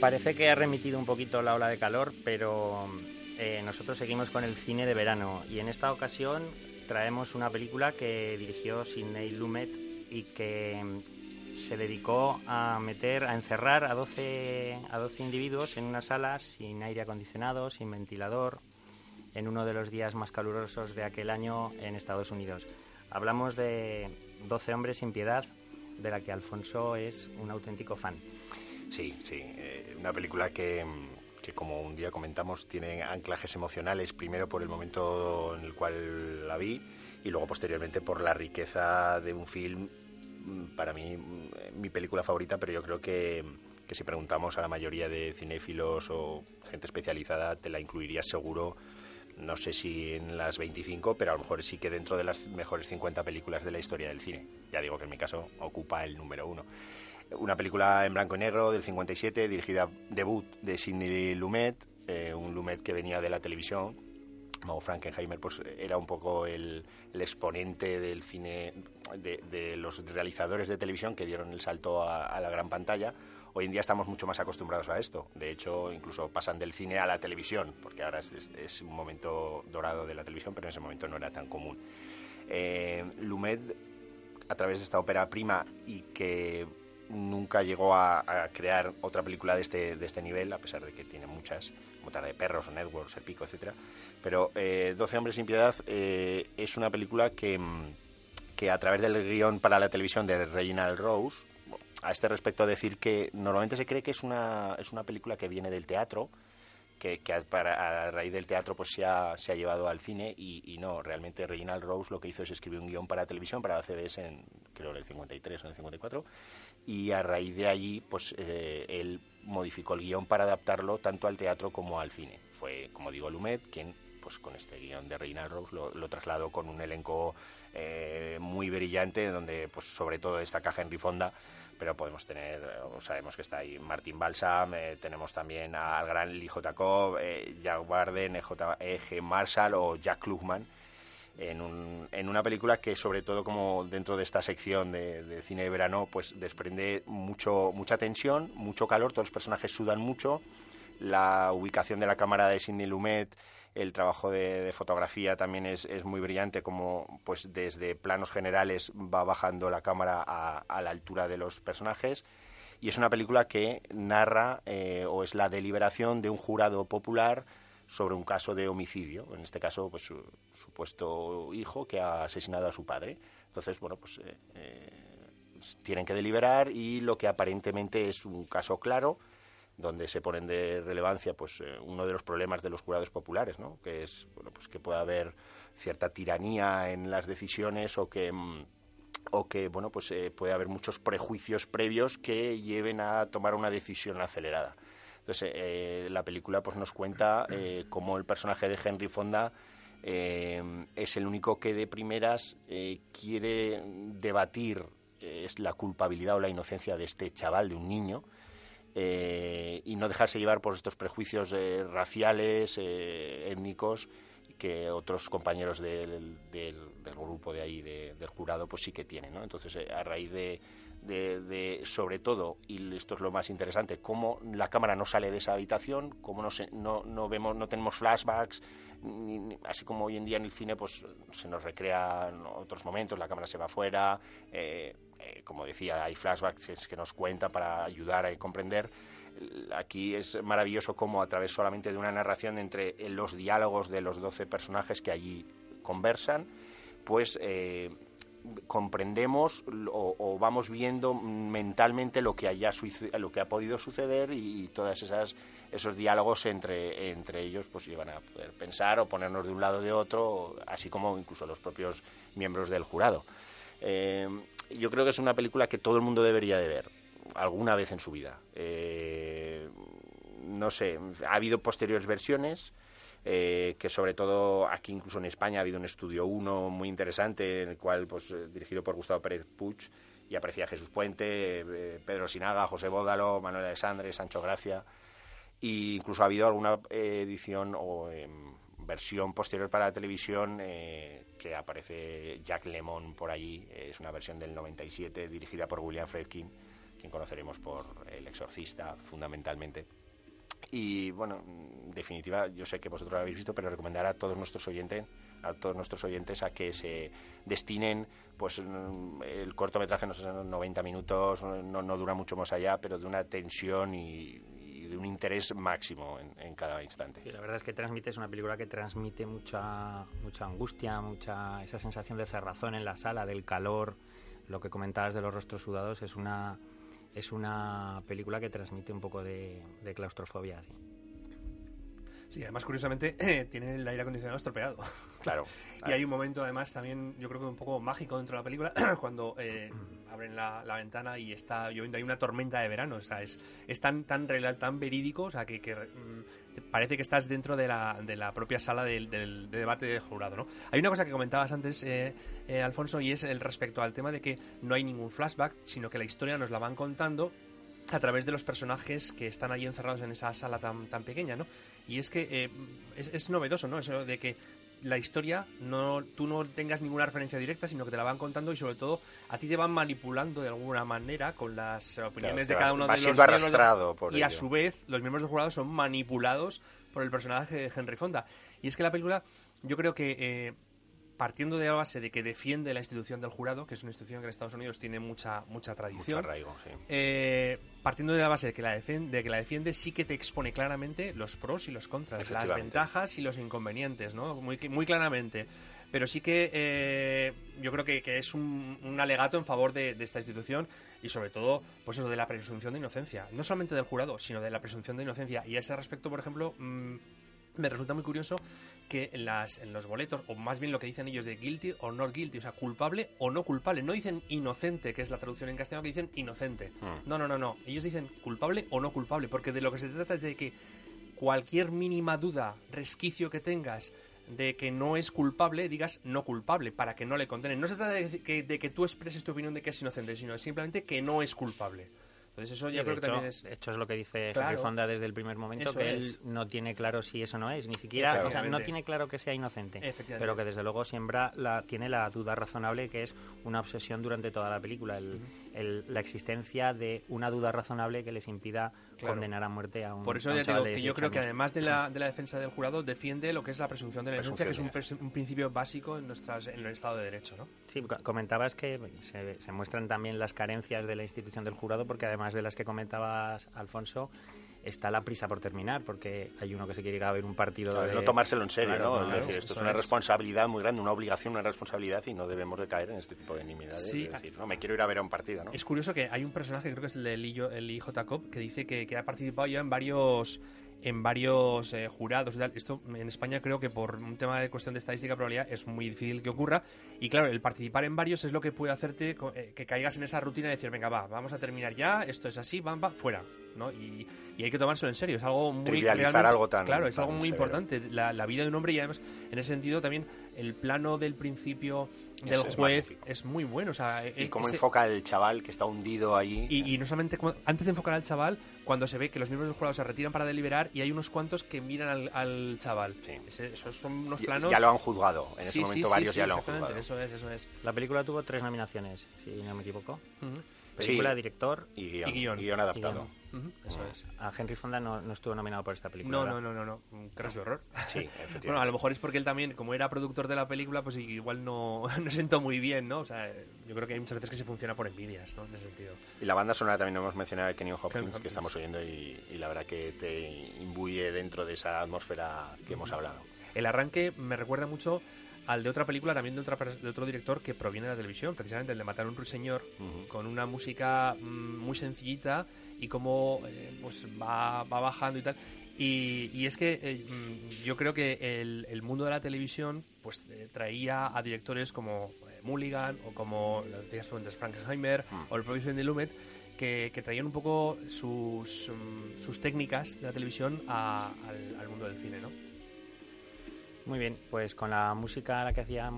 Parece que ha remitido un poquito la ola de calor, pero eh, nosotros seguimos con el cine de verano y en esta ocasión traemos una película que dirigió Sidney Lumet y que mm, se dedicó a meter, a encerrar a 12, a 12 individuos en una sala sin aire acondicionado, sin ventilador, en uno de los días más calurosos de aquel año en Estados Unidos. Hablamos de 12 hombres sin piedad, de la que Alfonso es un auténtico fan. Sí, sí. Eh, una película que, que, como un día comentamos, tiene anclajes emocionales, primero por el momento en el cual la vi y luego posteriormente por la riqueza de un film, mm, para mí, mm, mi película favorita, pero yo creo que, que si preguntamos a la mayoría de cinéfilos o gente especializada, te la incluiría seguro no sé si en las 25, pero a lo mejor sí que dentro de las mejores 50 películas de la historia del cine. Ya digo que en mi caso ocupa el número uno una película en blanco y negro del 57, dirigida debut de Sidney Lumet, eh, un Lumet que venía de la televisión. Mo Frankenheimer pues, era un poco el, exponente del cine, de, los realizadores de televisión que dieron el salto a, la gran pantalla. Hoy en día estamos mucho más acostumbrados a esto. De hecho, incluso pasan del cine a la televisión, porque ahora es, un momento dorado de la televisión, pero en ese momento no era tan común. Eh, Lumet, a través de esta ópera prima y que nunca llegó a, crear otra película de este, de este nivel, a pesar de que tiene muchas, como Tarde de Perros o Networks, El Pico, etcétera. Pero eh, 12 Hombres sin Piedad eh, es una película que, que a través del guion para la televisión de Reginald Rose, a este respecto decir que normalmente se cree que es una, es una película que viene del teatro, que, a, raíz del teatro pues se ha, se ha llevado al cine y, no, realmente Reginald Rose lo que hizo es escribir un guion para televisión, para la CBS en creo en el 53 o en el 54 y a raíz de allí pues eh, él modificó el guion para adaptarlo tanto al teatro como al cine. Fue, como digo, Lumet quien pues con este guion de Reginald Rose lo, trasladó con un elenco eh, muy brillante donde pues sobre todo destaca Henry Fonda pero podemos tener, sabemos que está ahí Martin Balsam, eh, tenemos también al gran Lee J. Cobb, Jack Warden, E.G. Marshall o Jack Klugman, en una película que sobre todo como dentro de esta sección de, cine de verano pues desprende mucho mucha tensión mucho calor todos los personajes sudan mucho la ubicación de la cámara de Sidney Lumet el trabajo de, fotografía también es, muy brillante como pues desde planos generales va bajando la cámara a, la altura de los personajes y es una película que narra eh, o es la deliberación de un jurado popular sobre un caso de homicidio, en este caso, pues su supuesto hijo que ha asesinado a su padre. Entonces, bueno, pues eh, eh, tienen que deliberar y lo que aparentemente es un caso claro, donde se ponen de relevancia pues eh, uno de los problemas de los jurados populares, ¿no? que es bueno, pues que pueda haber cierta tiranía en las decisiones o que mm, o que bueno pues puede haber muchos prejuicios previos que lleven a tomar una decisión acelerada. Entonces, eh, la película pues nos cuenta eh, cómo el personaje de Henry Fonda eh, es el único que de primeras quiere debatir es la culpabilidad o la inocencia de este chaval, de un niño, y no dejarse llevar por estos prejuicios raciales, étnicos, que otros compañeros del, grupo de ahí, del jurado, pues sí que tienen. ¿no? Entonces, a raíz de de, sobre todo, y esto es lo más interesante, cómo la cámara no sale de esa habitación, cómo no, no, no, vemos, no tenemos flashbacks, así como hoy en día en el cine pues se nos recrean otros momentos, la cámara se va afuera, eh, eh, como decía, hay flashbacks que nos cuenta para ayudar a comprender. Aquí es maravilloso cómo a través solamente de una narración entre los diálogos de los 12 personajes que allí conversan, pues eh, comprendemos o, vamos viendo mentalmente lo que haya lo que ha podido suceder y, todas esas esos diálogos entre entre ellos pues llevan a poder pensar o ponernos de un lado o de otro así como incluso los propios miembros del jurado eh, yo creo que es una película que todo el mundo debería de ver alguna vez en su vida eh, no sé, ha habido posteriores versiones. Eh, que sobre todo aquí incluso en España ha habido un estudio 1 muy interesante en el cual pues eh, dirigido por Gustavo Pérez Puig y aparecía Jesús Puente, eh, Pedro Sinaga, José Bódalo, Manuel Alessandre, Sancho Gracia e incluso ha habido alguna edición o em, versión posterior para la televisión que aparece Jack Lemon por allí, es una versión del 97 dirigida por William Friedkin, quien conoceremos por El Exorcista fundamentalmente. Y bueno, en definitiva, yo sé que vosotros lo habéis visto, pero recomendar a todos nuestros oyentes a todos nuestros oyentes a que se destinen pues mm, el cortometraje no son 90 minutos no, no dura mucho más allá pero de una tensión y, de un interés máximo en, cada instante la verdad es que transmite es una película que transmite mucha mucha angustia mucha esa sensación de cerrazón en la sala del calor lo que comentabas de los rostros sudados es una es una película que transmite un poco de, claustrofobia. ¿sí? Sí, además, curiosamente, tiene el aire acondicionado estropeado. Claro. y hay un momento, además, también, yo creo que un poco mágico dentro de la película, cuando eh, abren la, ventana y está lloviendo. Hay una tormenta de verano, o sea, es, es tan, tan real, tan verídico, o sea, que, mm, parece que estás dentro de la, de la propia sala del, del, debate de jurado, ¿no? Hay una cosa que comentabas antes, eh, eh, Alfonso, y es el respecto al tema de que no hay ningún flashback, sino que la historia nos la van contando a través de los personajes que están ahí encerrados en esa sala tan, tan pequeña, ¿no? Y es que eh, es, novedoso, ¿no? Eso de que la historia no tú no tengas ninguna referencia directa, sino que te la van contando y sobre todo a ti te van manipulando de alguna manera con las opiniones de cada uno de los arrastrado y a su vez los miembros del jurado son manipulados por el personaje de Henry Fonda. Y es que la película yo creo que eh, partiendo de la base de que defiende la institución del jurado, que es una institución que en Estados Unidos tiene mucha mucha tradición. Eh, partiendo de la base de que la, defiende, que la defiende, sí que te expone claramente los pros y los contras, las ventajas y los inconvenientes, ¿no? Muy, muy claramente. Pero sí que eh, yo creo que, es un, alegato en favor de, esta institución y sobre todo, pues eso de la presunción de inocencia. No solamente del jurado, sino de la presunción de inocencia. Y a ese respecto, por ejemplo, mm, me resulta muy curioso que en, las, en los boletos, o más bien lo que dicen ellos de guilty o not guilty, o sea, culpable o no culpable. No dicen inocente, que es la traducción en castellano, que dicen inocente. Hmm. No, no, no, no. Ellos dicen culpable o no culpable, porque de lo que se trata es de que cualquier mínima duda, resquicio que tengas de que no es culpable, digas no culpable, para que no le condenen. No se trata de que, de que tú expreses tu opinión de que es inocente, sino simplemente que no es culpable. Entonces eso yo creo que también es... Hecho es lo que dice Henry Fonda desde el primer momento, que él no tiene claro si eso no es, ni siquiera, o sea, no tiene claro que sea inocente, pero que desde luego siembra la, tiene la duda razonable que es una obsesión durante toda la película, el, la existencia de una duda razonable que les impida condenar a muerte a un Por eso ya que yo creo que además de la, de la defensa del jurado defiende lo que es la presunción de la inocencia, que es un, principio básico en, nuestras, en el Estado de Derecho, ¿no? Sí, comentabas que se, se muestran también las carencias de la institución del jurado porque además de las que comentabas, Alfonso, está la prisa por terminar, porque hay uno que se quiere ir a ver un partido de... No tomárselo en serio, ¿no? es decir, esto es una responsabilidad muy grande, una obligación, una responsabilidad, y no debemos de caer en este tipo de nimiedades. Es decir, no, me quiero ir a ver un partido, ¿no? Es curioso que hay un personaje, creo que es el de el IJ Cop, que dice que, que ha participado ya en varios en varios eh, jurados y tal. Esto en España creo que por un tema de cuestión de estadística probabilidad es muy difícil que ocurra. Y claro, el participar en varios es lo que puede hacerte eh, que caigas en esa rutina de decir, venga, va, vamos a terminar ya, esto es así, va, va, fuera. ¿No? Y, hay que tomárselo en serio. Es algo muy Trivializar algo tan claro, es algo muy importante. La, la, vida de un hombre y además en ese sentido también el plano del principio del juez es, muy bueno. O sea, y e cómo enfoca el chaval que está hundido ahí. Y, y no solamente antes de enfocar al chaval, cuando se ve que los miembros del jurado se retiran para deliberar y hay unos cuantos que miran al, chaval. Sí. esos son unos planos. Ya, lo han juzgado. En ese momento varios ya lo han juzgado. Eso es, eso es. La película tuvo tres nominaciones, si no me equivoco. Película, director y guion, adaptado. eso es. A Henry Fonda no, estuvo nominado por esta película. No, no, no, no, no. Un craso error. Sí, efectivamente. bueno, a lo mejor es porque él también, como era productor de la película, pues igual no, no sentó muy bien, ¿no? O sea, yo creo que hay muchas veces que se funciona por envidias, ¿no? En ese sentido. Y la banda sonora también hemos mencionado a Kenny Hopkins, que estamos oyendo, y, la verdad que te imbuye dentro de esa atmósfera que hemos hablado. El arranque me recuerda mucho al de otra película también de, otra, de otro director que proviene de la televisión, precisamente el de Matar a un ruiseñor, con una música mm, muy sencillita y cómo eh, pues va, va, bajando y tal. Y, es que eh, mm, yo creo que el, mundo de la televisión pues eh, traía a directores como Mulligan o como decías Frankenheimer mm. o el propio Cindy Lumet que, traían un poco sus, sus técnicas de la televisión al, al mundo del cine, ¿no? Muy bien, pues con la música la que hacíamos